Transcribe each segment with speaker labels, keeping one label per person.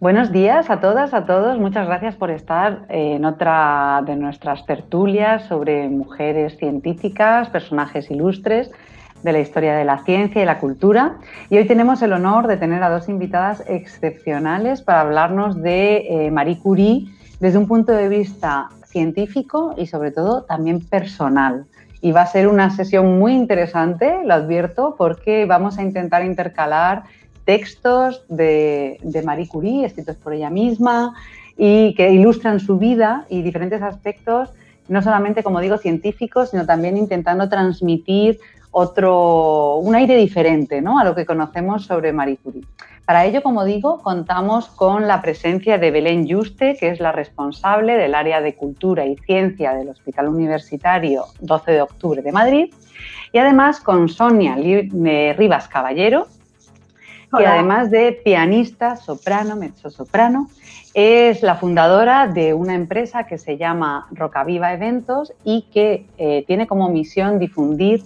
Speaker 1: Buenos días a todas, a todos. Muchas gracias por estar en otra de nuestras tertulias sobre mujeres científicas, personajes ilustres de la historia de la ciencia y la cultura. Y hoy tenemos el honor de tener a dos invitadas excepcionales para hablarnos de eh, Marie Curie desde un punto de vista científico y sobre todo también personal. Y va a ser una sesión muy interesante, lo advierto, porque vamos a intentar intercalar textos de, Marie Curie, escritos por ella misma, y que ilustran su vida y diferentes aspectos, no solamente, como digo, científicos, sino también intentando transmitir otro, un aire diferente ¿no? a lo que conocemos sobre Marie Curie. Para ello, como digo, contamos con la presencia de Belén Juste, que es la responsable del área de Cultura y Ciencia del Hospital Universitario 12 de Octubre de Madrid, y además con Sonia eh, Rivas Caballero, que además de pianista, soprano, mezzo-soprano, es la fundadora de una empresa que se llama Rocaviva Eventos y que eh, tiene como misión difundir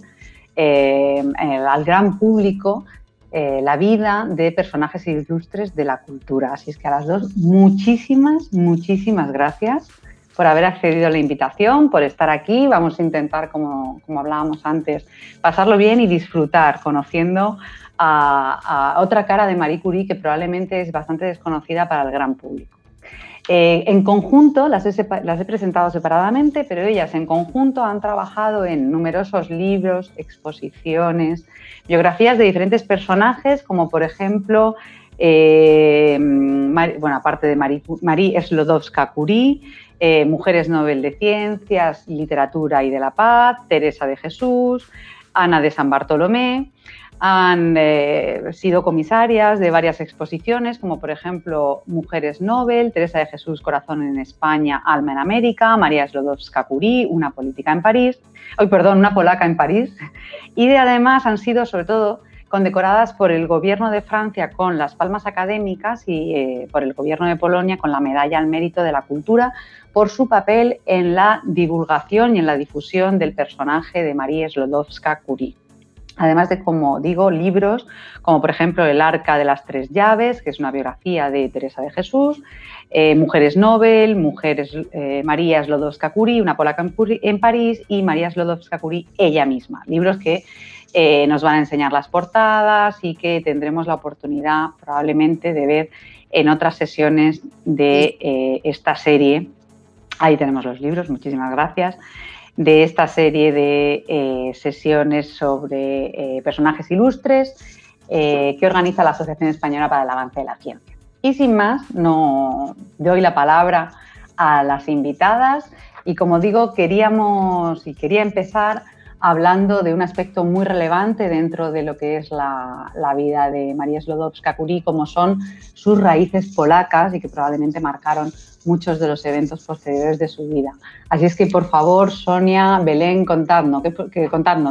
Speaker 1: eh, al gran público eh, la vida de personajes ilustres de la cultura. Así es que a las dos, muchísimas, muchísimas gracias por haber accedido a la invitación, por estar aquí. Vamos a intentar, como, como hablábamos antes, pasarlo bien y disfrutar conociendo a, otra cara de Marie Curie que probablemente es bastante desconocida para el gran público. Eh, en conjunto, las he, presentado separadamente, pero ellas en conjunto han trabajado en numerosos libros, exposiciones, biografías de diferentes personajes, como por ejemplo, eh, bueno, aparte de Marie, Marie Slodowska-Curie, eh, Mujeres Nobel de Ciencias, Literatura y de la Paz, Teresa de Jesús, Ana de San Bartolomé han eh, sido comisarias de varias exposiciones, como por ejemplo Mujeres Nobel, Teresa de Jesús Corazón en España, Alma en América, María Slodowska-Curie, Una política en París, hoy perdón, una polaca en París, y además han sido sobre todo condecoradas por el gobierno de Francia con las palmas académicas y eh, por el gobierno de Polonia con la medalla al mérito de la cultura por su papel en la divulgación y en la difusión del personaje de María Slodowska-Curie además de, como digo, libros como por ejemplo El Arca de las Tres Llaves, que es una biografía de Teresa de Jesús, eh, Mujeres Nobel, Mujeres eh, María Slodowska-Curie, una polaca en, París y María Slodowska-Curie ella misma, libros que eh, nos van a enseñar las portadas y que tendremos la oportunidad probablemente de ver en otras sesiones de esta serie. Ahí tenemos los libros, muchísimas gracias de esta serie de eh, sesiones sobre eh, personajes ilustres eh, que organiza la Asociación Española para el Avance de la Ciencia. Y sin más, no doy la palabra a las invitadas y como digo, queríamos y quería empezar hablando de un aspecto muy relevante dentro de lo que es la, la vida de María Slodowska-Curie, como son sus raíces polacas y que probablemente marcaron muchos de los eventos posteriores de su vida. Así es que, por favor, Sonia, Belén, contadnos, ¿qué,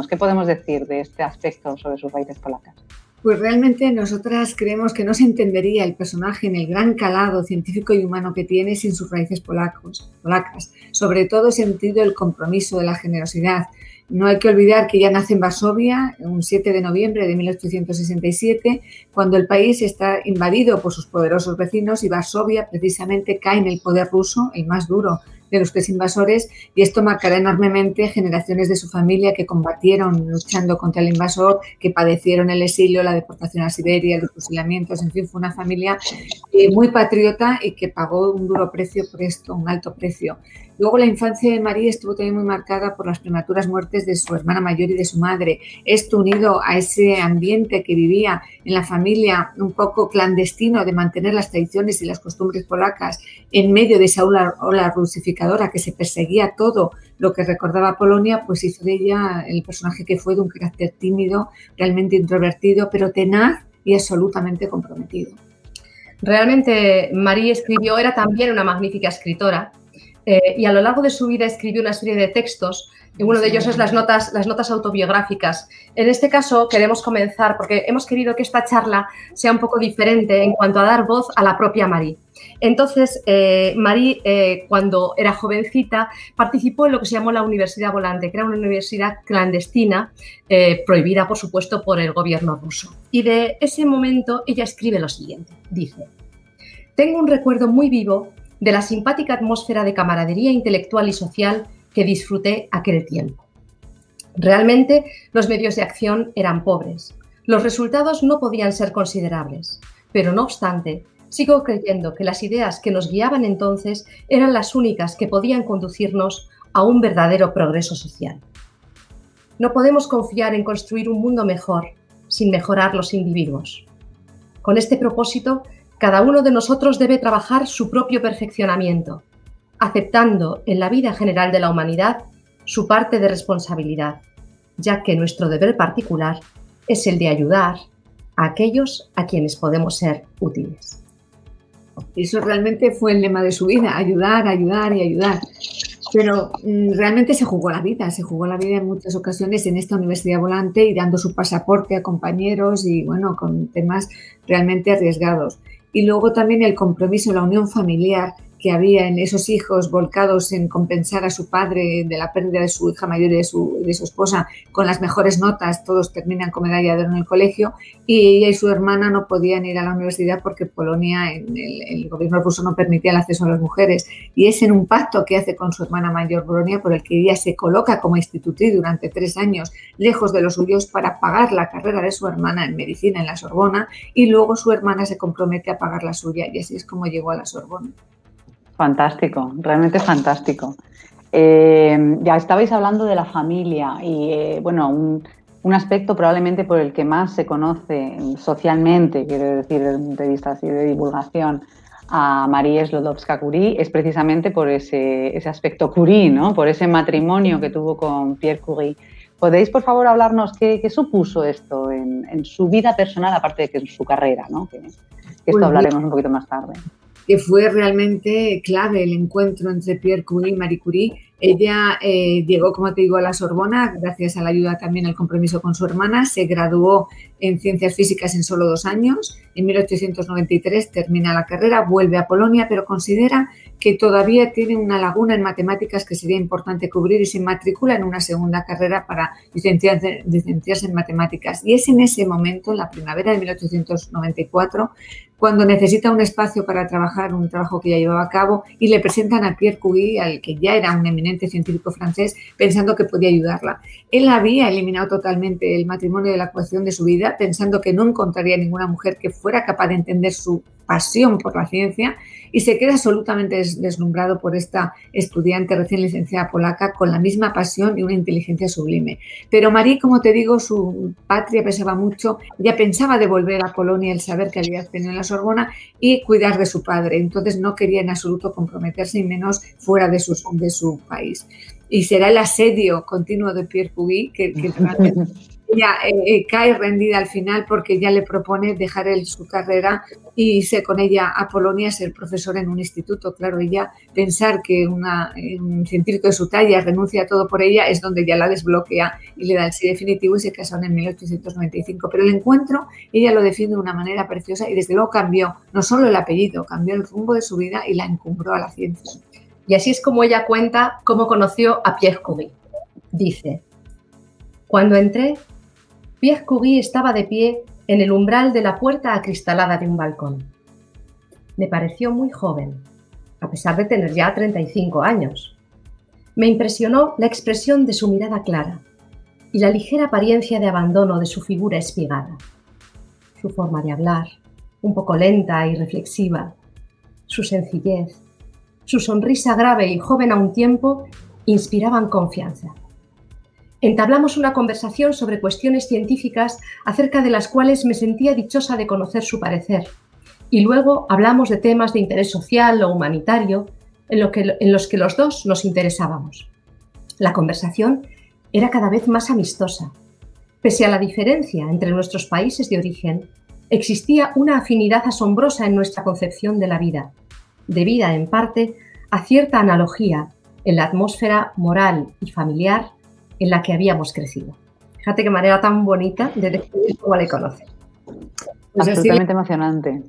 Speaker 1: ¿qué podemos decir de este aspecto sobre sus raíces polacas?
Speaker 2: Pues realmente nosotras creemos que no se entendería el personaje en el gran calado científico y humano que tiene sin sus raíces polacos, polacas, sobre todo sentido el compromiso de la generosidad, no hay que olvidar que ella nace en Varsovia un 7 de noviembre de 1867, cuando el país está invadido por sus poderosos vecinos y Varsovia precisamente cae en el poder ruso, el más duro de los tres invasores, y esto marcará enormemente generaciones de su familia que combatieron luchando contra el invasor, que padecieron el exilio, la deportación a Siberia, los fusilamientos, en fin, fue una familia eh, muy patriota y que pagó un duro precio por esto, un alto precio. Luego la infancia de María estuvo también muy marcada por las prematuras muertes de su hermana mayor y de su madre. Esto unido a ese ambiente que vivía en la familia un poco clandestino de mantener las tradiciones y las costumbres polacas en medio de esa ola, ola que se perseguía todo lo que recordaba Polonia, pues hizo de ella el personaje que fue de un carácter tímido, realmente introvertido, pero tenaz y absolutamente comprometido.
Speaker 3: Realmente María escribió, era también una magnífica escritora eh, y a lo largo de su vida escribió una serie de textos y uno de ellos es las notas, las notas autobiográficas. En este caso queremos comenzar porque hemos querido que esta charla sea un poco diferente en cuanto a dar voz a la propia Marie. Entonces, eh, Marie, eh, cuando era jovencita, participó en lo que se llamó la Universidad Volante, que era una universidad clandestina, prohibida, por supuesto, por el gobierno ruso. Y de ese momento ella escribe lo siguiente, dice, tengo un recuerdo muy vivo de la simpática atmósfera de camaradería intelectual y social que disfruté aquel tiempo. Realmente los medios de acción eran pobres, los resultados no podían ser considerables, pero no obstante, sigo creyendo que las ideas que nos guiaban entonces eran las únicas que podían conducirnos a un verdadero progreso social. No podemos confiar en construir un mundo mejor sin mejorar los individuos. Con este propósito, cada uno de nosotros debe trabajar su propio perfeccionamiento, aceptando en la vida general de la humanidad su parte de responsabilidad, ya que nuestro deber particular es el de ayudar a aquellos a quienes podemos ser útiles.
Speaker 2: Eso realmente fue el lema de su vida, ayudar, ayudar y ayudar. Pero mm, realmente se jugó la vida, se jugó la vida en muchas ocasiones en esta universidad volante y dando su pasaporte a compañeros y bueno, con temas realmente arriesgados. Y luego también el compromiso, la unión familiar, que había en esos hijos volcados en compensar a su padre de la pérdida de su hija mayor y de su, de su esposa con las mejores notas, todos terminan con medalla de en el colegio, y ella y su hermana no podían ir a la universidad porque Polonia, en el, el, gobierno ruso no permitía el acceso a las mujeres. Y es en un pacto que hace con su hermana mayor Polonia por el que ella se coloca como institutriz durante tres años lejos de los suyos para pagar la carrera de su hermana en medicina en la Sorbona y luego su hermana se compromete a pagar la suya y así es como llegó a la Sorbona.
Speaker 1: Fantástico, realmente fantástico. Eh, ya estabais hablando de la familia y, eh, bueno, un, un, aspecto probablemente por el que más se conoce socialmente, quiero decir, desde un punto de vista así de divulgación, a María Slodowska-Curie es precisamente por ese, ese, aspecto Curie, ¿no? por ese matrimonio que tuvo con Pierre Curie. ¿Podéis, por favor, hablarnos qué, qué supuso esto en, en, su vida personal, aparte de que en su carrera? ¿no? Que, que esto pues hablaremos un poquito más tarde
Speaker 2: que fue realmente clave el encuentro entre Pierre Curie y Marie Curie. Ella eh, llegó, como te digo, a la Sorbona gracias a la ayuda también al compromiso con su hermana. Se graduó en ciencias físicas en solo dos años. En 1893 termina la carrera, vuelve a Polonia, pero considera que todavía tiene una laguna en matemáticas que sería importante cubrir y se matricula en una segunda carrera para licenciarse, licenciarse en matemáticas. Y es en ese momento, en la primavera de 1894, cuando necesita un espacio para trabajar, un trabajo que ya llevaba a cabo, y le presentan a Pierre Curie, al que ya era un eminente científico francés, pensando que podía ayudarla. Él había eliminado totalmente el matrimonio de la ecuación de su vida, pensando que no encontraría ninguna mujer que fuera capaz de entender su pasión por la ciencia y se queda absolutamente deslumbrado por esta estudiante recién licenciada polaca con la misma pasión y una inteligencia sublime. Pero Marie, como te digo, su patria pesaba mucho, ya pensaba de volver a Polonia el saber que había tenido en la Sorbona y cuidar de su padre, entonces no quería en absoluto comprometerse y menos fuera de su, de su país. Y será el asedio continuo de Pierre Pugy que, ella eh, eh, cae rendida al final porque ya le propone dejar su carrera y irse con ella a Polonia a ser profesora en un instituto. Claro, ella pensar que una, un científico de su talla renuncia a todo por ella es donde ya la desbloquea y le da el sí definitivo y se casaron en 1895. Pero el encuentro ella lo define de una manera preciosa y desde luego cambió no solo el apellido, cambió el rumbo de su vida y la encumbró a la ciencia.
Speaker 3: Y así es como ella cuenta cómo conoció a Curie. Dice, cuando entré Pierre Curie estaba de pie en el umbral de la puerta acristalada de un balcón. Me pareció muy joven, a pesar de tener ya 35 años. Me impresionó la expresión de su mirada clara y la ligera apariencia de abandono de su figura espigada. Su forma de hablar, un poco lenta y reflexiva, su sencillez, su sonrisa grave y joven a un tiempo inspiraban confianza entablamos una conversación sobre cuestiones científicas acerca de las cuales me sentía dichosa de conocer su parecer. Y luego hablamos de temas de interés social o humanitario en, lo que, en los que los dos nos interesábamos. La conversación era cada vez más amistosa. Pese a la diferencia entre nuestros países de origen, existía una afinidad asombrosa en nuestra concepción de la vida, debida en parte a cierta analogía en la atmósfera moral y familiar en la que habíamos crecido. Fíjate qué manera tan bonita de describir cómo le conoce.
Speaker 1: Pues Absolutamente emocionante.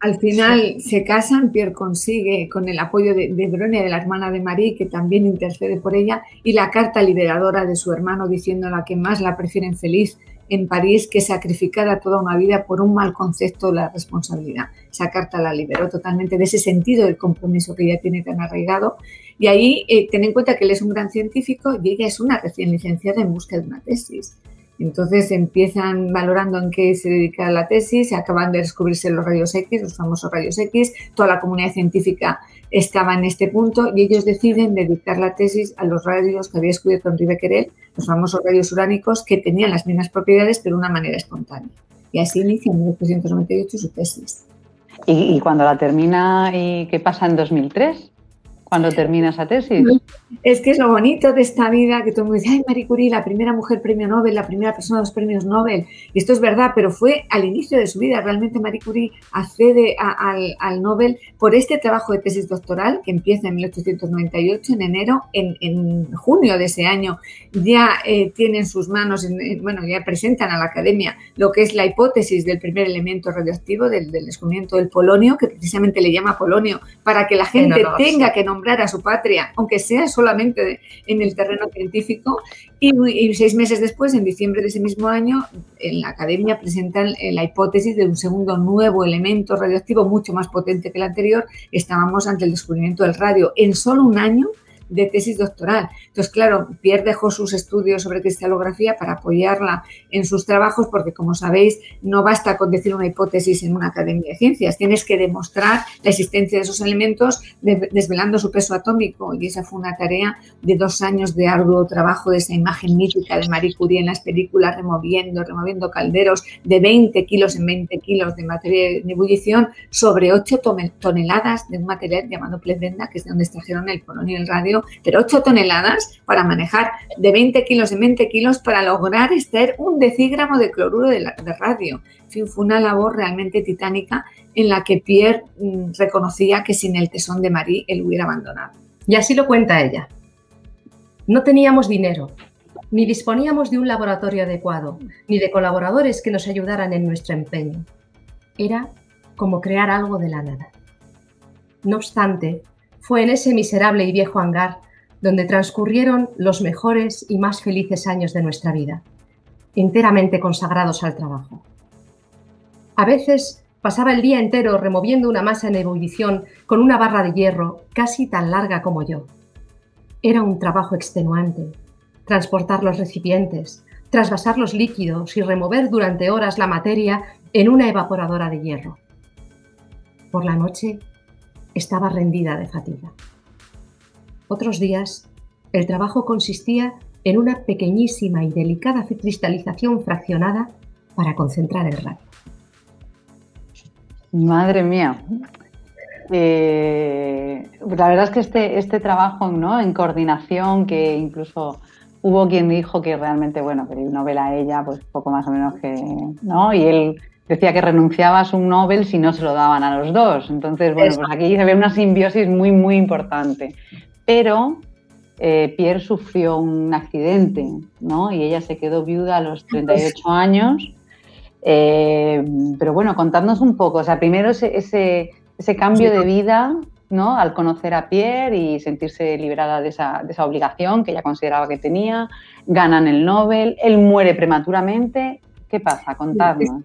Speaker 2: Al final se casan, Pierre consigue, con el apoyo de, de Bronia, de la hermana de Marie, que también intercede por ella, y la carta liberadora de su hermano diciéndola que más la prefieren feliz en París que sacrificara toda una vida por un mal concepto de la responsabilidad. Esa carta la liberó totalmente de ese sentido del compromiso que ella tiene tan arraigado. Y ahí eh, ten en cuenta que él es un gran científico y ella es una recién licenciada en búsqueda de una tesis. Entonces empiezan valorando en qué se dedica la tesis, acaban de descubrirse los rayos X, los famosos rayos X, toda la comunidad científica estaba en este punto y ellos deciden dedicar la tesis a los radios que había descubierto Henri Becquerel, los famosos radios uránicos que tenían las mismas propiedades pero de una manera espontánea. Y así inicia en 1898 su tesis.
Speaker 1: ¿Y, y cuando la termina y qué pasa en 2003? Cuando termina esa tesis.
Speaker 2: Es que es lo bonito de esta vida, que todo el mundo dice, ay, Marie Curie, la primera mujer premio Nobel, la primera persona de los premios Nobel. Y esto es verdad, pero fue al inicio de su vida. Realmente Marie Curie accede al, Nobel por este trabajo de tesis doctoral que empieza en 1898, en enero. En, junio de ese año ya eh, tiene en sus manos, bueno, ya presentan a la academia lo que es la hipótesis del primer elemento radioactivo, del, descubrimiento del polonio, que precisamente le llama polonio, para que la gente tenga que nombrar a su patria, aunque sea solamente en el terreno científico. Y, seis meses después, en diciembre de ese mismo año, en la academia presentan eh, la hipótesis de un segundo nuevo elemento radioactivo mucho más potente que el anterior. Estábamos ante el descubrimiento del radio. En solo un año de tesis doctoral. Entonces, claro, Pierre dejó sus estudios sobre cristalografía para apoyarla en sus trabajos porque, como sabéis, no basta con decir una hipótesis en una academia de ciencias, tienes que demostrar la existencia de esos elementos desvelando su peso atómico y esa fue una tarea de dos años de arduo trabajo de esa imagen mítica de Marie Curie en las películas, removiendo, removiendo calderos de 20 kilos en 20 kilos de materia de ebullición sobre 8 toneladas de un material llamado pledenda, que es de donde extrajeron el polonio y el radio pero 8 toneladas para manejar de 20 kilos en 20 kilos para lograr extraer un decígramo de cloruro de, radio. fue una labor realmente titánica en la que Pierre mm, reconocía que sin el tesón de Marie él hubiera abandonado.
Speaker 3: Y así lo cuenta ella. No teníamos dinero, ni disponíamos de un laboratorio adecuado, ni de colaboradores que nos ayudaran en nuestro empeño. Era como crear algo de la nada. No obstante, fue en ese miserable y viejo hangar donde transcurrieron los mejores y más felices años de nuestra vida, enteramente consagrados al trabajo. A veces pasaba el día entero removiendo una masa en ebullición con una barra de hierro casi tan larga como yo. Era un trabajo extenuante, transportar los recipientes, trasvasar los líquidos y remover durante horas la materia en una evaporadora de hierro. Por la noche estaba rendida de fatiga. Otros días, el trabajo consistía en una pequeñísima y delicada cristalización fraccionada para concentrar el radio.
Speaker 1: Madre mía. Eh, la verdad es que este, este trabajo ¿no? en coordinación, que incluso hubo quien dijo que realmente, bueno, que una novela a ella, pues poco más o menos que, ¿no? Y él decía que renunciaba a su Nobel si no se lo daban a los dos. Entonces, bueno, pues aquí se ve una simbiosis muy, muy importante. Pero eh, Pierre sufrió un accidente, ¿no? Y ella se quedó viuda a los 38 años. Eh, pero bueno, contadnos un poco, o sea, primero ese, ese, cambio de vida, ¿no? Al conocer a Pierre y sentirse liberada de esa, de esa obligación que ella consideraba que tenía, ganan el Nobel, él muere prematuramente. ¿Qué pasa? Contadnos.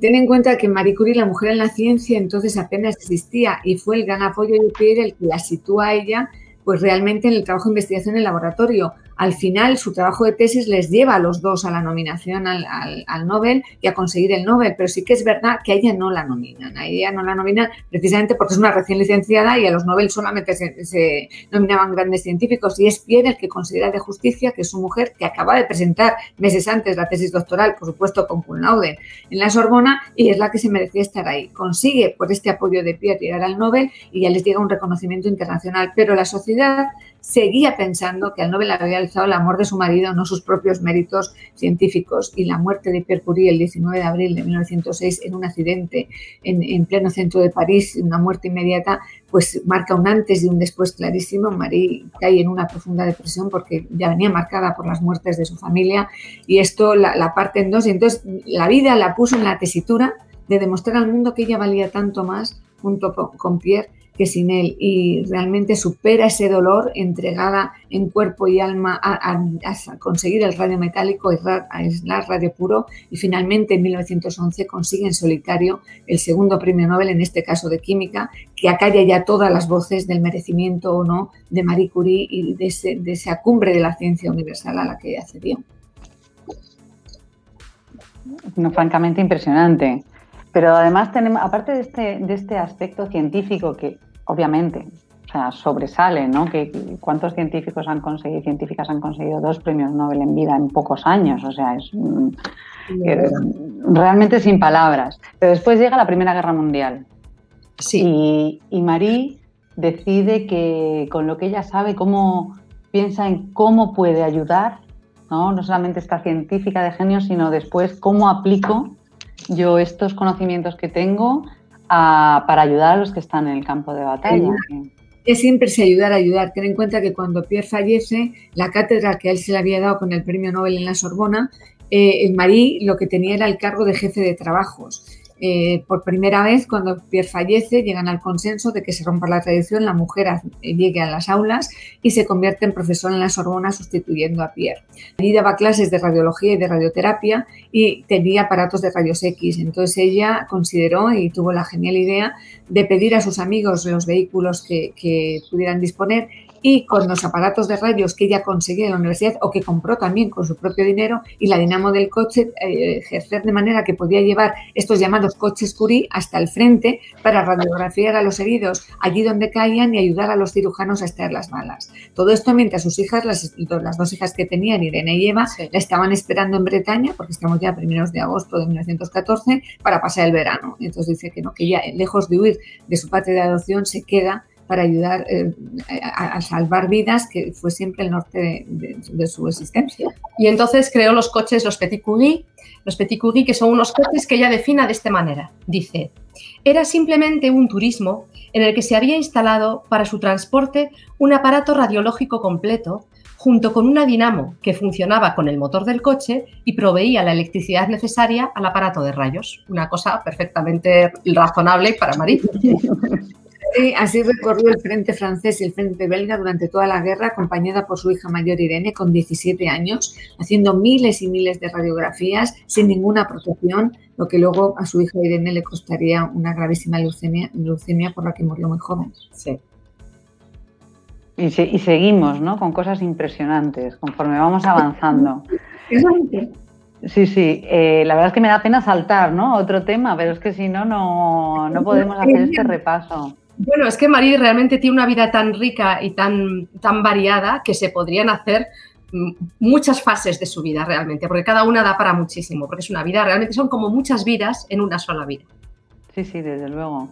Speaker 2: Ten en cuenta que Marie Curie, la mujer en la ciencia, entonces apenas existía y fue el gran apoyo de Pierre el que la sitúa a ella pues realmente en el trabajo de investigación en el laboratorio al final su trabajo de tesis les lleva a los dos a la nominación al, Nobel y a conseguir el Nobel, pero sí que es verdad que a ella no la nominan, a ella no la nominan precisamente porque es una recién licenciada y a los Nobel solamente se, nominaban grandes científicos. Y es Pierre el que considera de justicia que su mujer que acaba de presentar meses antes la tesis doctoral, por supuesto con cum en la Sorbona y es la que se merecía estar ahí. Consigue por este apoyo de Pierre llegar al Nobel y ya les llega un reconocimiento internacional, pero la sociedad seguía pensando que al Nobel había alzado el amor de su marido, no sus propios méritos científicos. Y la muerte de Pierre Curie el 19 de abril de 1906 en un accidente en, pleno centro de París, una muerte inmediata, pues marca un antes y un después clarísimo. Marie cae en una profunda depresión porque ya venía marcada por las muertes de su familia y esto la, la parte en dos. Y entonces la vida la puso en la tesitura de demostrar al mundo que ella valía tanto más junto con Pierre que sin él y realmente supera ese dolor entregada en cuerpo y alma a, conseguir el radio metálico, a aislar radio puro y finalmente en 1911 consigue en solitario el segundo premio Nobel, en este caso de química, que acalla ya todas las voces del merecimiento o no de Marie Curie y de, de esa cumbre de la ciencia universal a la que accedió.
Speaker 1: No, francamente impresionante. Pero además, tenemos, aparte de este, de este aspecto científico que obviamente o sea, sobresale, ¿no? Que, ¿Cuántos científicos han conseguido, científicas han conseguido dos premios Nobel en vida en pocos años? O sea, es mm, eh, realmente sin palabras. Pero después llega la Primera Guerra Mundial. Sí. Y, y Marie decide que con lo que ella sabe, cómo piensa en cómo puede ayudar, ¿no? no solamente esta científica de genio, sino después cómo aplico yo estos conocimientos que tengo para ayudar a los que están en el campo de batalla.
Speaker 2: Es siempre se ayudar a ayudar. Ten en cuenta que cuando Pierre fallece, la cátedra que a él se le había dado con el premio Nobel en la Sorbona, eh, Marie lo que tenía era el cargo de jefe de trabajos. Eh, por primera vez, cuando Pierre fallece, llegan al consenso de que se rompa la tradición, la mujer llegue a las aulas y se convierte en profesora en la Sorbona sustituyendo a Pierre. Allí daba clases de radiología y de radioterapia y tenía aparatos de rayos X. Entonces ella consideró y tuvo la genial idea de pedir a sus amigos los vehículos que pudieran disponer y con los aparatos de rayos que ella conseguía en la universidad o que compró también con su propio dinero y la dinamo del coche eh, ejercer de manera que podía llevar estos llamados coches Curie hasta el frente para radiografiar a los heridos allí donde caían y ayudar a los cirujanos a extraer las balas. Todo esto mientras sus hijas, las, las dos hijas que tenían, Irene y Eva, la estaban esperando en Bretaña, porque estamos ya a primeros de agosto de 1914, para pasar el verano. Entonces dice que no, que ella, lejos de huir de su patria de adopción, se queda para ayudar eh, a, salvar vidas, que fue siempre el norte de, su existencia.
Speaker 3: Y entonces creó los coches, los Petit Curie, los Petit Curie, que son unos coches que ella defina de esta manera. Dice, era simplemente un turismo en el que se había instalado para su transporte un aparato radiológico completo junto con una dinamo que funcionaba con el motor del coche y proveía la electricidad necesaria al aparato de rayos. Una cosa perfectamente razonable para Marie.
Speaker 2: así recorrió el frente francés y el frente belga durante toda la guerra, acompañada por su hija mayor Irene, con 17 años, haciendo miles y miles de radiografías sin ninguna protección, lo que luego a su hija Irene le costaría una gravísima leucemia, leucemia por la que murió muy joven.
Speaker 1: Sí. Y, seguimos, ¿no? Con cosas impresionantes conforme vamos avanzando. Sí, sí, eh, la verdad es que me da pena saltar, ¿no? Otro tema, pero es que si no, no podemos hacer este repaso.
Speaker 3: Bueno, es que María realmente tiene una vida tan rica y tan, tan variada que se podrían hacer mm, muchas fases de su vida realmente, porque cada una da para muchísimo, porque es una vida, realmente son como muchas vidas en una sola vida.
Speaker 1: Sí, sí, desde luego.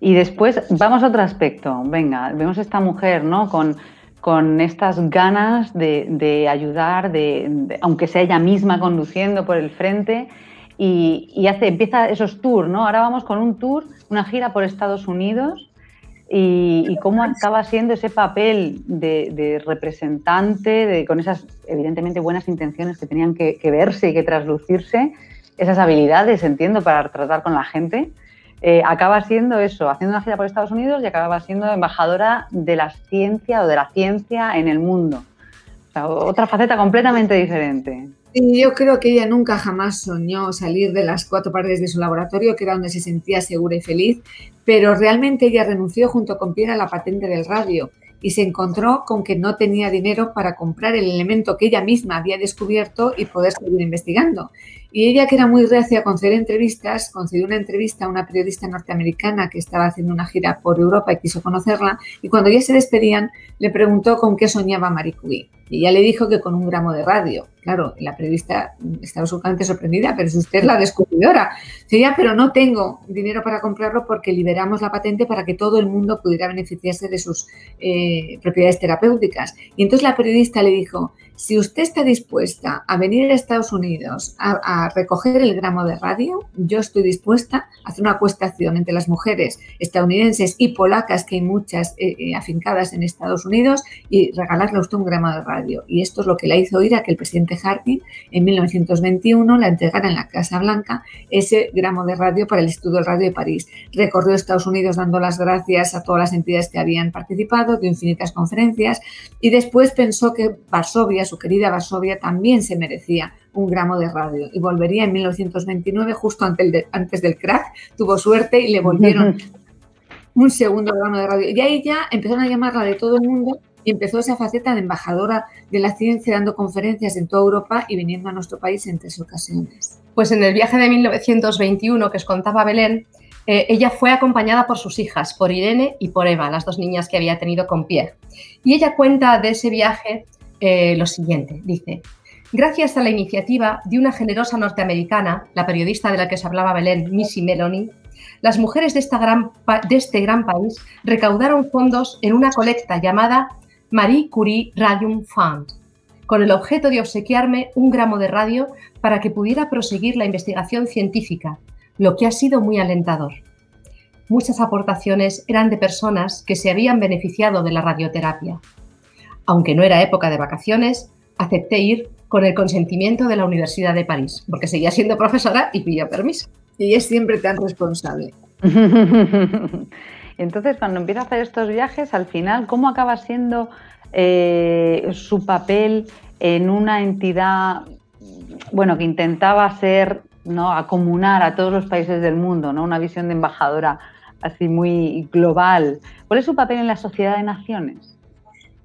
Speaker 1: Y después vamos a otro aspecto. Venga, vemos a esta mujer, ¿no? Con, con estas ganas de, ayudar, de, aunque sea ella misma conduciendo por el frente, y, hace, empieza esos tours, ¿no? Ahora vamos con un tour, una gira por Estados Unidos, y, cómo acaba siendo ese papel de, representante, de, con esas evidentemente buenas intenciones que tenían que, verse y que traslucirse, esas habilidades, entiendo, para tratar con la gente, eh, acaba siendo eso, haciendo una gira por Estados Unidos y acaba siendo embajadora de la ciencia o de la ciencia en el mundo. otra faceta completamente diferente.
Speaker 2: Sí, yo creo que ella nunca jamás soñó salir de las cuatro paredes de su laboratorio, que era donde se sentía segura y feliz, pero realmente ella renunció junto con Pierre a la patente del radio y se encontró con que no tenía dinero para comprar el elemento que ella misma había descubierto y poder seguir investigando. Y ella, que era muy reacia a conceder entrevistas, concedió una entrevista a una periodista norteamericana que estaba haciendo una gira por Europa y quiso conocerla. Y cuando ya se despedían, le preguntó con qué soñaba Marie Curie. Y ella le dijo que con un gramo de radio. Claro, la periodista estaba absolutamente sorprendida, pero es usted la descubridora. Decía, pero no tengo dinero para comprarlo porque liberamos la patente para que todo el mundo pudiera beneficiarse de sus eh, propiedades terapéuticas. Y entonces la periodista le dijo, si usted está dispuesta a venir a Estados Unidos a, recoger el gramo de radio, yo estoy dispuesta a hacer una acuestación entre las mujeres estadounidenses y polacas, que hay muchas eh, eh, afincadas en Estados Unidos, y regalarle a usted un gramo de radio. Y esto es lo que le hizo oír a que el presidente Harding en 1921 la entregara en la Casa Blanca ese gramo de radio para el Instituto del Radio de París. Recorrió Estados Unidos dando las gracias a todas las entidades que habían participado, dio infinitas conferencias y después pensó que Varsovia su querida Varsovia, también se merecía un gramo de radio y volvería en 1929, justo antes, del crack, tuvo suerte y le volvieron un segundo gramo de radio. Y ahí ya empezaron a llamarla de todo el mundo y empezó esa faceta de embajadora de la ciencia dando conferencias en toda Europa y viniendo a nuestro país en tres ocasiones.
Speaker 3: Pues en el viaje de 1921 que os contaba Belén, eh, ella fue acompañada por sus hijas, por Irene y por Eva, las dos niñas que había tenido con Pierre. Y ella cuenta de ese viaje eh, lo siguiente. Dice, gracias a la iniciativa de una generosa norteamericana, la periodista de la que os hablaba Belén, Missy Meloni, las mujeres de, esta gran, de este gran país recaudaron fondos en una colecta llamada Marie Curie Radium Fund, con el objeto de obsequiarme un gramo de radio para que pudiera proseguir la investigación científica, lo que ha sido muy alentador. Muchas aportaciones eran de personas que se habían beneficiado de la radioterapia aunque no era época de vacaciones, acepté ir con el consentimiento de la Universidad de París, porque seguía siendo profesora y pidió permiso.
Speaker 2: Y es siempre tan responsable.
Speaker 1: Entonces, cuando empieza a hacer estos viajes, al final, ¿cómo acaba siendo eh, su papel en una entidad, bueno, que intentaba ser, ¿no? acomunar a todos los países del mundo, ¿no? Una visión de embajadora así muy global. ¿Cuál es su papel en la Sociedad de Naciones?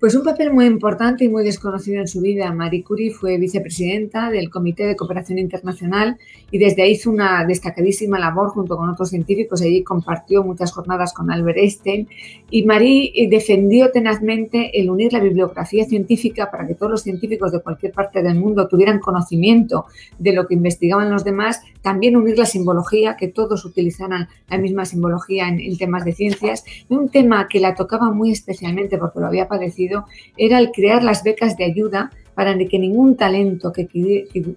Speaker 2: Pues un papel muy importante y muy desconocido en su vida. Marie Curie fue vicepresidenta del Comité de Cooperación Internacional y desde ahí hizo una destacadísima labor junto con otros científicos. Allí compartió muchas jornadas con Albert Einstein y Marie eh, defendió tenazmente el unir la bibliografía científica para que todos los científicos de cualquier parte del mundo tuvieran conocimiento de lo que investigaban los demás, también unir la simbología, que todos utilizaran la misma simbología en, en temas de ciencias. Y un tema que la tocaba muy especialmente porque lo había padecido era el crear las becas de ayuda para que ningún talento que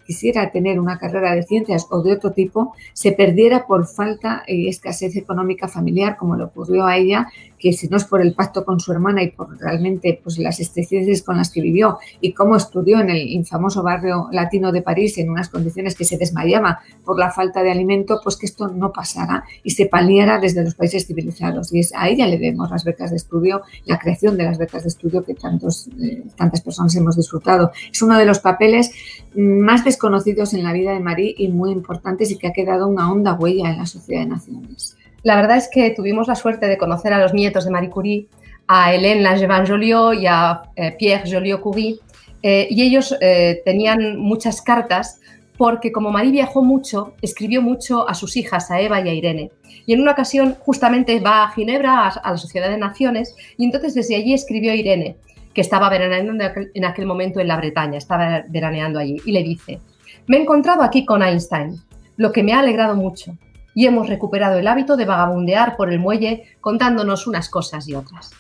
Speaker 2: quisiera tener una carrera de ciencias o de otro tipo se perdiera por falta y escasez económica familiar, como le ocurrió a ella, que si no es por el pacto con su hermana y por realmente pues, las excedencias con las que vivió y cómo estudió en el infamoso barrio latino de París en unas condiciones que se desmayaba por la falta de alimento, pues que esto no pasara y se paliara desde los países civilizados. Y es, a ella le vemos las becas de estudio, la creación de las becas de estudio que tantos, eh, tantas personas hemos disfrutado. Es uno de los papeles más desconocidos en la vida de Marie y muy importantes y que ha quedado una honda huella en la sociedad de naciones.
Speaker 3: La verdad es que tuvimos la suerte de conocer a los nietos de Marie Curie, a Hélène Langevin-Joliot y a eh, Pierre Joliot-Curie, eh, y ellos eh, tenían muchas cartas porque como Marie viajó mucho, escribió mucho a sus hijas, a Eva y a Irene. Y en una ocasión justamente va a Ginebra, a, la Sociedad de Naciones, y entonces desde allí escribió a Irene, que estaba veraneando en aquel momento en la Bretaña, estaba veraneando allí, y le dice, me he encontrado aquí con Einstein, lo que me ha alegrado mucho y hemos recuperado el hábito de vagabundear por el muelle contándonos unas cosas y otras.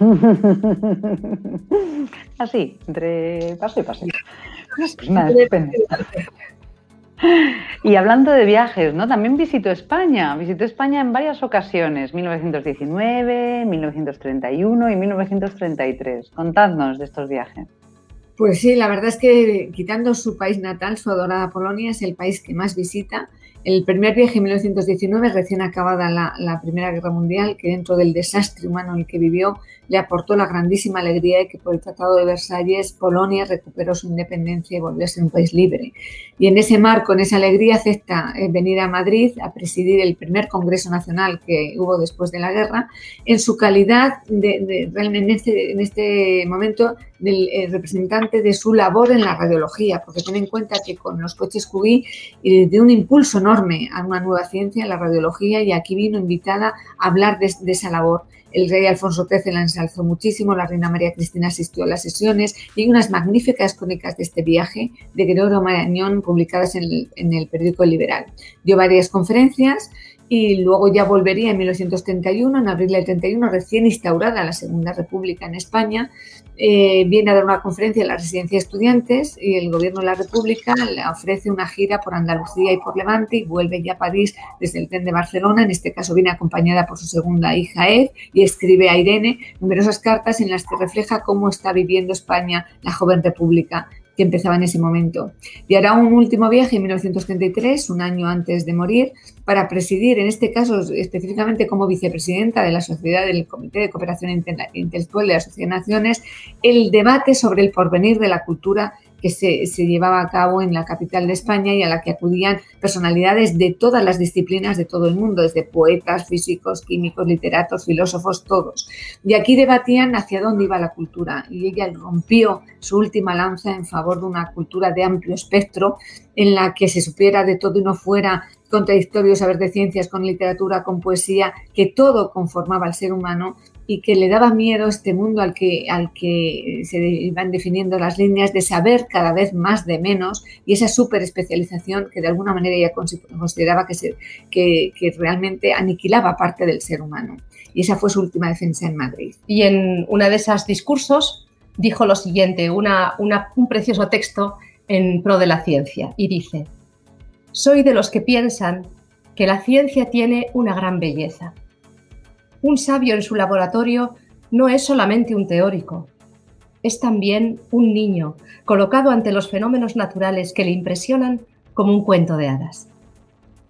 Speaker 1: Así, entre paso y paso. Pues y hablando de viajes, ¿no? También visitó España. Visitó España en varias ocasiones, 1919, 1931 y 1933. Contadnos de estos viajes.
Speaker 2: Pues sí, la verdad es que quitando su país natal, su adorada Polonia, es el país que más visita el primer viaje en 1919, recién acabada la, Primera Guerra Mundial, que dentro del desastre humano en el que vivió, le aportó la grandísima alegría de que por el Tratado de Versalles Polonia recuperó su independencia y volvió a ser un país libre. Y en ese marco, en esa alegría, acepta eh, venir a Madrid a presidir el primer Congreso Nacional que hubo después de la guerra, en su calidad de, realmente este, en este, momento del eh, representante de su labor en la radiología, porque ten en cuenta que con los coches QI y de un impulso enorme a una nueva ciencia, la radiología, y aquí vino invitada a hablar de, esa labor. El rey Alfonso XIII la ensalzó muchísimo, la reina María Cristina asistió a las sesiones y hay unas magníficas crónicas de este viaje de Gregorio Marañón publicadas en el, en el periódico Liberal. Dio varias conferencias y luego ya volvería en 1931, en abril del 31, recién instaurada la Segunda República en España, eh, viene a dar una conferencia en la residencia de estudiantes y el gobierno de la República le ofrece una gira por Andalucía y por Levante y vuelve ya a París desde el tren de Barcelona. En este caso viene acompañada por su segunda hija Ed y escribe a Irene numerosas cartas en las que refleja cómo está viviendo España la joven república que empezaba en ese momento. Y hará un último viaje en 1933, un año antes de morir, para presidir, en este caso específicamente como vicepresidenta de la Sociedad del Comité de Cooperación Intelectual de la Sociedad de Naciones, el debate sobre el porvenir de la cultura que se, llevaba a cabo en la capital de España y a la que acudían personalidades de todas las disciplinas de todo el mundo, desde poetas, físicos, químicos, literatos, filósofos, todos. Y aquí debatían hacia dónde iba la cultura y ella rompió su última lanza en favor de una cultura de amplio espectro en la que se supiera de todo y no fuera contradictorio saber de ciencias con literatura, con poesía, que todo conformaba al ser humano y que le daba miedo este mundo al que, al que se iban definiendo las líneas de saber cada vez más de menos y esa súper especialización que de alguna manera ella consideraba que, se, que, realmente aniquilaba parte del ser humano. Y esa fue su última defensa en Madrid.
Speaker 3: Y en una de esos discursos dijo lo siguiente, una, un precioso texto en pro de la ciencia, y dice, soy de los que piensan que la ciencia tiene una gran belleza un sabio en su laboratorio no es solamente un teórico, es también un niño colocado ante los fenómenos naturales que le impresionan como un cuento de hadas.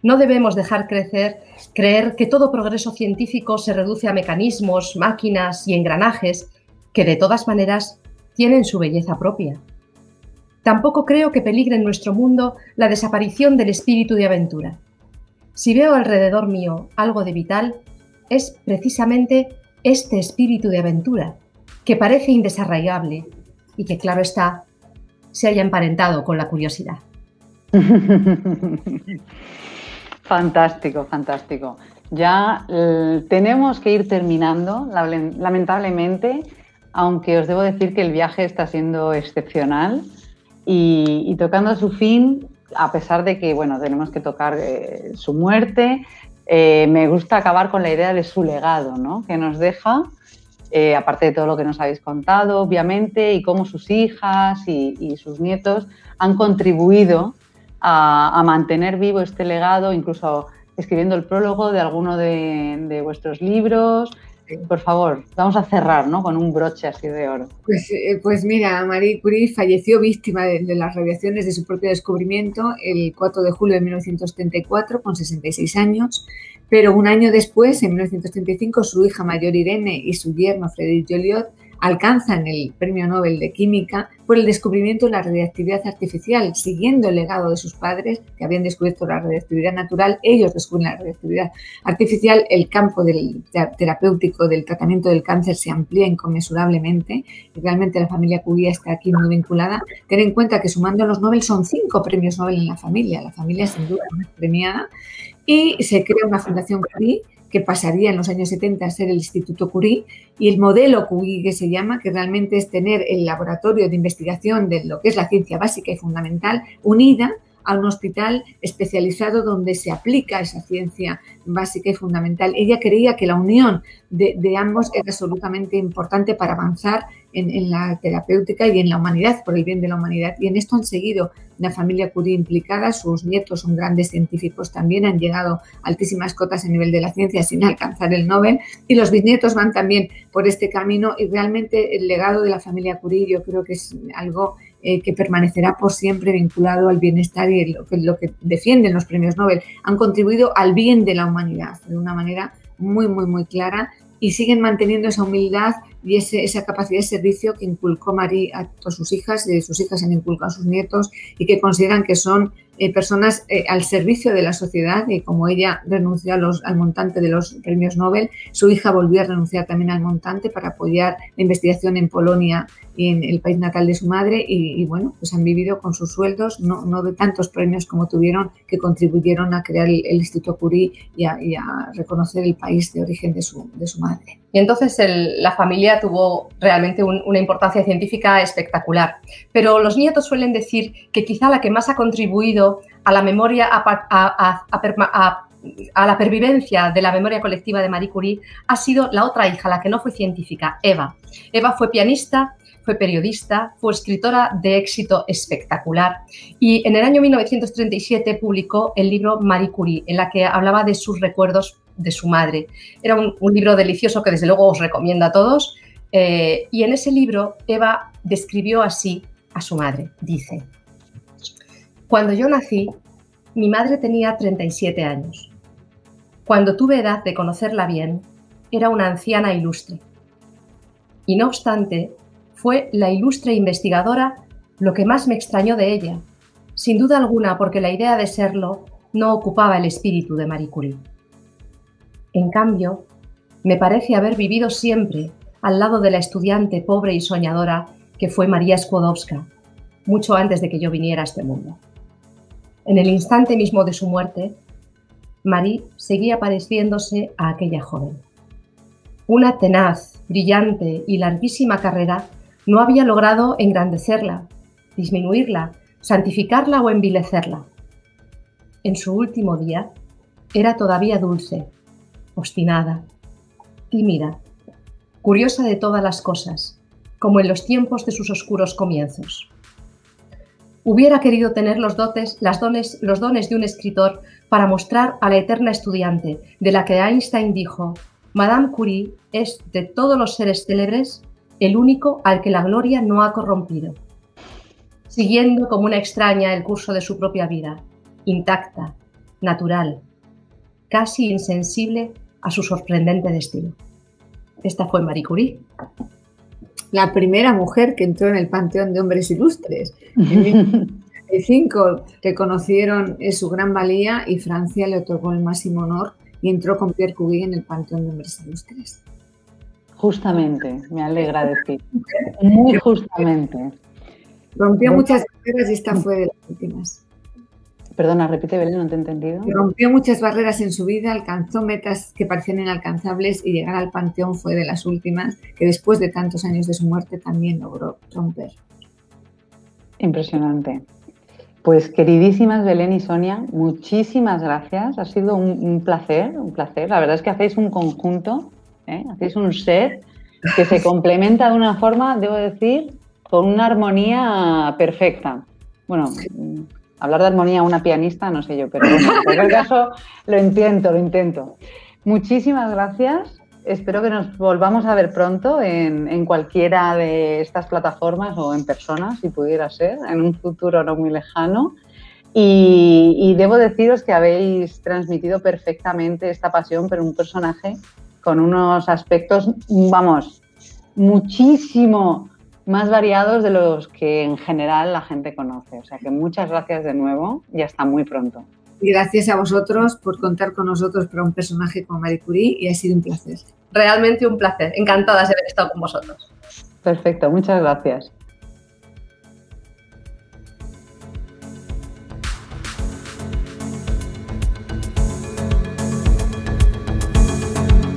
Speaker 3: No debemos dejar crecer, creer que todo progreso científico se reduce a mecanismos, máquinas y engranajes que de todas maneras tienen su belleza propia. Tampoco creo que peligre en nuestro mundo la desaparición del espíritu de aventura. Si veo alrededor mío algo de vital, es precisamente este espíritu de aventura, que parece indesarraigable y que, claro está, se haya emparentado con la curiosidad.
Speaker 1: fantástico, fantástico. Ya eh, tenemos que ir terminando, lamentablemente, aunque os debo decir que el viaje está siendo excepcional y, tocando su fin, a pesar de que, bueno, tenemos que tocar eh, su muerte, eh, me gusta acabar con la idea de su legado, ¿no? que nos deja, eh, aparte de todo lo que nos habéis contado, obviamente, y cómo sus hijas y, sus nietos han contribuido a, mantener vivo este legado, incluso escribiendo el prólogo de alguno de vuestros libros, por favor, vamos a cerrar ¿no? con un broche así de oro.
Speaker 2: Pues, eh, pues mira, Marie Curie falleció víctima de, las radiaciones de su propio descubrimiento el 4 de julio de 1934 con 66 años, pero un año después, en 1935, su hija mayor Irene y su yerno Frédéric Joliot alcanzan el Premio Nobel de Química por el descubrimiento de la radiactividad artificial, siguiendo el legado de sus padres que habían descubierto la radiactividad natural, ellos descubren la radiactividad artificial, el campo del terapéutico del tratamiento del cáncer se amplía inconmensurablemente realmente la familia Curie está aquí muy vinculada. Ten en cuenta que sumando los Nobel son cinco premios Nobel en la familia, la familia sin duda más premiada y se crea una fundación Curie que pasaría en los años 70 a ser el Instituto Curie, y el modelo Curie que se llama, que realmente es tener el laboratorio de investigación de lo que es la ciencia básica y fundamental unida a un hospital especializado donde se aplica esa ciencia básica y fundamental. Ella creía que la unión de, ambos era absolutamente importante para avanzar en, la terapéutica y en la humanidad, por el bien de la humanidad. Y en esto han seguido la familia Curie implicada, sus nietos son grandes científicos también, han llegado a altísimas cotas a nivel de la ciencia sin alcanzar el Nobel, y los bisnietos van también por este camino y realmente el legado de la familia Curie yo creo que es algo eh, que permanecerá por siempre vinculado al bienestar y lo que, lo que defienden los premios Nobel. Han contribuido al bien de la humanidad de una manera muy, muy, muy clara y siguen manteniendo esa humildad y esa capacidad de servicio que inculcó María a todas sus hijas y sus hijas han inculcado a sus nietos y que consideran que son eh, personas eh, al servicio de la sociedad y como ella renunció a los, al montante de los premios Nobel, su hija volvió a renunciar también al montante para apoyar la investigación en Polonia y en el país natal de su madre y, bueno, pues han vivido con sus sueldos, no, no, de tantos premios como tuvieron que contribuyeron a crear el, Instituto Curie y a, reconocer el país de origen de su, de su madre.
Speaker 3: Y entonces la familia tuvo realmente una importancia científica espectacular. Pero los nietos suelen decir que quizá la que más ha contribuido a la memoria, a, la pervivencia de la memoria colectiva de Marie Curie ha sido la otra hija, la que no fue científica, Eva. Eva fue pianista, fue periodista, fue escritora de éxito espectacular y en el año 1937 publicó el libro Marie Curie, en la que hablaba de sus recuerdos de su madre. Era un, libro delicioso que desde luego os recomiendo a todos. Eh, y en ese libro Eva describió así a su madre. Dice, cuando yo nací, mi madre tenía 37 años. Cuando tuve edad de conocerla bien, era una anciana ilustre. Y no obstante, fue la ilustre investigadora lo que más me extrañó de ella, sin duda alguna porque la idea de serlo no ocupaba el espíritu de Marie Curie. En cambio, me parece haber vivido siempre al lado de la estudiante pobre y soñadora que fue María Skłodowska, mucho antes de que yo viniera a este mundo. En el instante mismo de su muerte, Marie seguía pareciéndose a aquella joven. Una tenaz, brillante y larguísima carrera no había logrado engrandecerla, disminuirla, santificarla o envilecerla. En su último día era todavía dulce, obstinada, tímida, curiosa de todas las cosas, como en los tiempos de sus oscuros comienzos. Hubiera querido tener los, dotes, las dones, los dones de un escritor para mostrar a la eterna estudiante, de la que Einstein dijo, Madame Curie es de todos los seres célebres el único al que la gloria no ha corrompido, siguiendo como una extraña el curso de su propia vida, intacta, natural, casi insensible a su sorprendente destino. Esta fue Marie Curie.
Speaker 2: La primera mujer que entró en el panteón de hombres ilustres. En 1935 reconocieron su gran valía y Francia le otorgó el máximo honor y entró con Pierre Curie en el panteón de hombres ilustres.
Speaker 1: Justamente, me alegra decir. Muy justamente.
Speaker 2: Rompió muchas barreras y esta fue de las últimas.
Speaker 1: Perdona, repite Belén, no te he entendido.
Speaker 2: Rompió muchas barreras en su vida, alcanzó metas que parecían inalcanzables y llegar al panteón fue de las últimas, que después de tantos años de su muerte también logró romper.
Speaker 1: Impresionante. Pues queridísimas Belén y Sonia, muchísimas gracias. Ha sido un, placer, un placer. La verdad es que hacéis un conjunto, ¿eh? hacéis un set que se complementa de una forma, debo decir, con una armonía perfecta. Bueno, hablar de armonía a una pianista, no sé yo, pero en cualquier caso lo intento, lo intento. Muchísimas gracias. Espero que nos volvamos a ver pronto en, cualquiera de estas plataformas o en persona, si pudiera ser, en un futuro no muy lejano. Y, y, debo deciros que habéis transmitido perfectamente esta pasión por un personaje con unos aspectos, vamos, muchísimo más variados de los que en general la gente conoce. O sea que muchas gracias de nuevo y hasta muy pronto.
Speaker 2: Gracias a vosotros por contar con nosotros para un personaje como Marie Curie y ha sido un placer.
Speaker 3: Realmente un placer. Encantada de haber estado con vosotros.
Speaker 1: Perfecto, muchas gracias.